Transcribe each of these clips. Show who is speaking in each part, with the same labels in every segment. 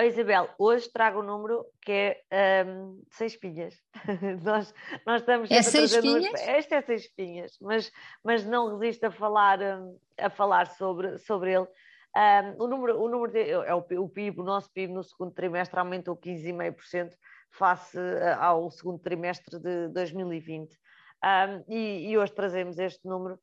Speaker 1: Oh, Isabel, hoje trago um número que é um, seis espinhas. nós, nós estamos
Speaker 2: é seis espinhas?
Speaker 1: Este é seis espinhas, mas, mas não resisto a falar, hum, a falar sobre, sobre ele. Um, o número, o número de, é o, o PIB, o nosso PIB no segundo trimestre aumentou 15,5% face ao segundo trimestre de 2020. Um, e, e, hoje trazemos este número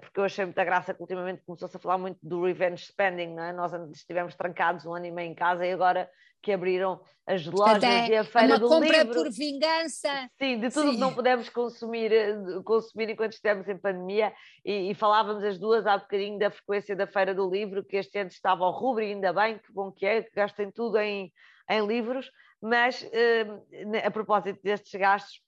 Speaker 1: porque eu achei muita graça que ultimamente começou-se a falar muito do revenge spending, não é? nós estivemos trancados um ano e meio em casa e agora que abriram as lojas é, e a feira
Speaker 2: uma
Speaker 1: do
Speaker 2: compra
Speaker 1: livro.
Speaker 2: por vingança.
Speaker 1: Sim, de tudo Sim. que não pudemos consumir, eh, consumir enquanto estivemos em pandemia e, e, falávamos as duas há bocadinho da frequência da feira do livro, que este ano estava ao rubro e ainda bem, que bom que é, que gastem tudo em, em livros, mas eh, a propósito destes gastos,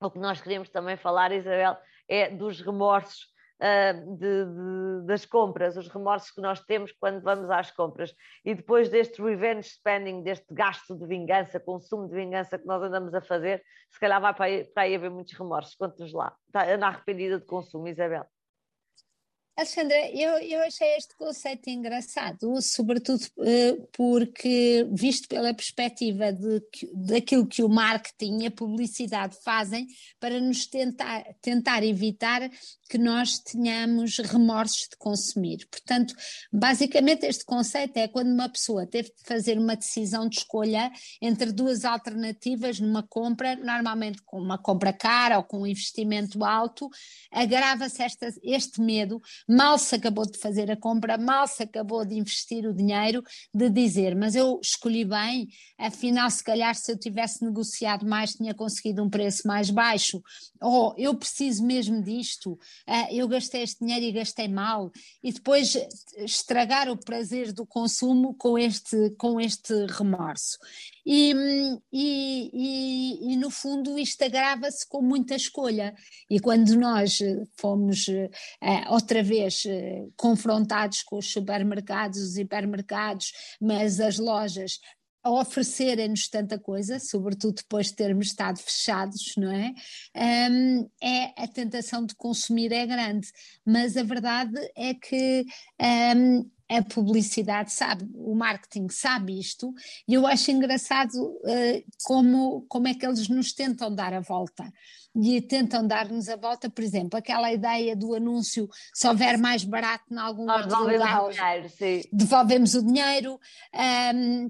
Speaker 1: o que nós queríamos também falar, Isabel, é dos remorsos uh, de, de, das compras, os remorsos que nós temos quando vamos às compras. E depois deste revenge spending, deste gasto de vingança, consumo de vingança que nós andamos a fazer, se calhar vai para aí, para aí haver muitos remorsos. Conte-nos lá. Está, anda arrependida de consumo, Isabel.
Speaker 2: Alexandra, eu, eu achei este conceito engraçado, sobretudo uh, porque, visto pela perspectiva de daquilo que o marketing e a publicidade fazem para nos tentar, tentar evitar que nós tenhamos remorsos de consumir. Portanto, basicamente, este conceito é quando uma pessoa teve de fazer uma decisão de escolha entre duas alternativas numa compra, normalmente com uma compra cara ou com um investimento alto, agrava-se este medo mal se acabou de fazer a compra, mal se acabou de investir o dinheiro, de dizer, mas eu escolhi bem, afinal, se calhar, se eu tivesse negociado mais, tinha conseguido um preço mais baixo, ou eu preciso mesmo disto, ah, eu gastei este dinheiro e gastei mal, e depois estragar o prazer do consumo com este, com este remorso. E, e, e, e, no fundo isto agrava-se com muita escolha. E quando nós eh, fomos uh, outra vez confrontados com os supermercados, os hipermercados, mas as lojas a oferecerem-nos tanta coisa, sobretudo depois de termos estado fechados, não é? É a tentação de consumir é grande, mas a verdade é que a publicidade sabe, o marketing sabe isto, e eu acho engraçado uh, como, como é que eles nos tentam dar a volta. E tentam dar-nos a volta, por exemplo, aquela ideia do anúncio: se houver mais barato em algum
Speaker 1: Nós
Speaker 2: outro lugar,
Speaker 1: o dinheiro, sim.
Speaker 2: devolvemos o dinheiro. Um,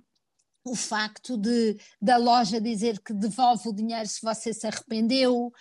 Speaker 2: o facto de da loja dizer que devolve o dinheiro se você se arrependeu uh,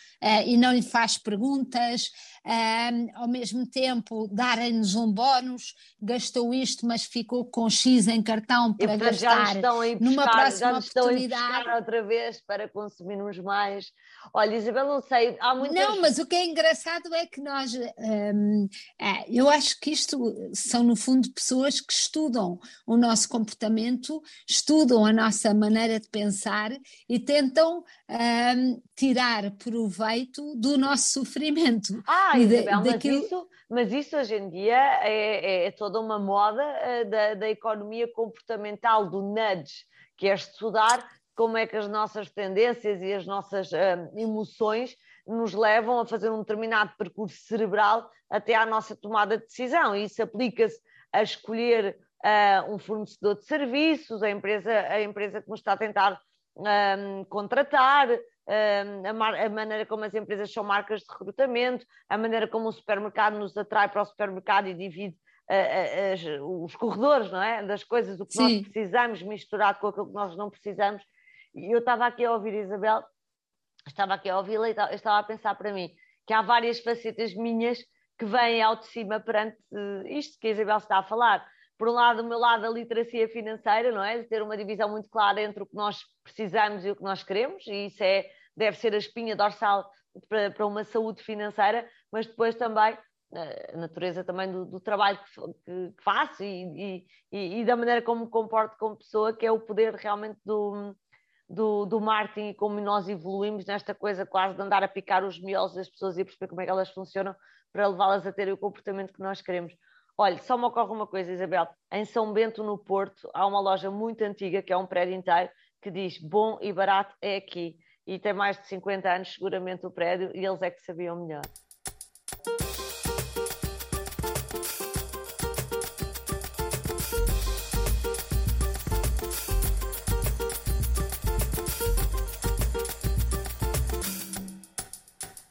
Speaker 2: e não lhe faz perguntas, uh, ao mesmo tempo darem-nos um bónus, gastou isto, mas ficou com X em cartão para
Speaker 1: e,
Speaker 2: gastar
Speaker 1: buscar,
Speaker 2: numa próxima
Speaker 1: já
Speaker 2: oportunidade.
Speaker 1: outra vez para consumirmos mais. Olha, Isabel, não sei, há muitas...
Speaker 2: Não, mas o que é engraçado é que nós, um, é, eu acho que isto são no fundo pessoas que estudam o nosso comportamento, estudam a nossa maneira de pensar e tentam um, tirar proveito do nosso sofrimento.
Speaker 1: Ah, Isabel, daquilo... mas, isso, mas isso hoje em dia é, é, é toda uma moda uh, da, da economia comportamental, do nudge, que é estudar como é que as nossas tendências e as nossas uh, emoções nos levam a fazer um determinado percurso cerebral até à nossa tomada de decisão. E isso aplica-se a escolher uh, um fornecedor de serviços, a empresa, a empresa que nos está a tentar um, contratar, um, a, a, maneira como as empresas são marcas de recrutamento, a maneira como o supermercado nos atrai para o supermercado e divide uh, uh, os corredores, não é? Das coisas, o que Sim. nós precisamos misturado com aquilo que nós não precisamos e eu estava aqui a ouvir Isabel, estava aqui a ouvi-la e estava a pensar para mim que há várias facetas minhas que vêm ao de cima perante eh, isto que a Isabel está a falar. Por um lado, o meu lado, a literacia financeira, não é? De ter uma divisão muito clara entre o que nós precisamos e o que nós queremos, e isso é, deve ser a espinha dorsal para, para uma saúde financeira, mas depois também a natureza também do, do trabalho que, que faço e, e, e, da maneira como me comporto como pessoa, que é o poder realmente do, do, do marketing e como nós evoluímos nesta coisa quase de andar a picar os miolos das pessoas e perceber como é que elas funcionam para levá-las a terem o comportamento que nós queremos. Olha, só me ocorre uma coisa, Isabel. Em São Bento, no Porto, há uma loja muito antiga, que é um prédio inteiro, que diz bom e barato é aqui. E tem mais de 50 anos, seguramente, o prédio, e eles é que sabiam melhor.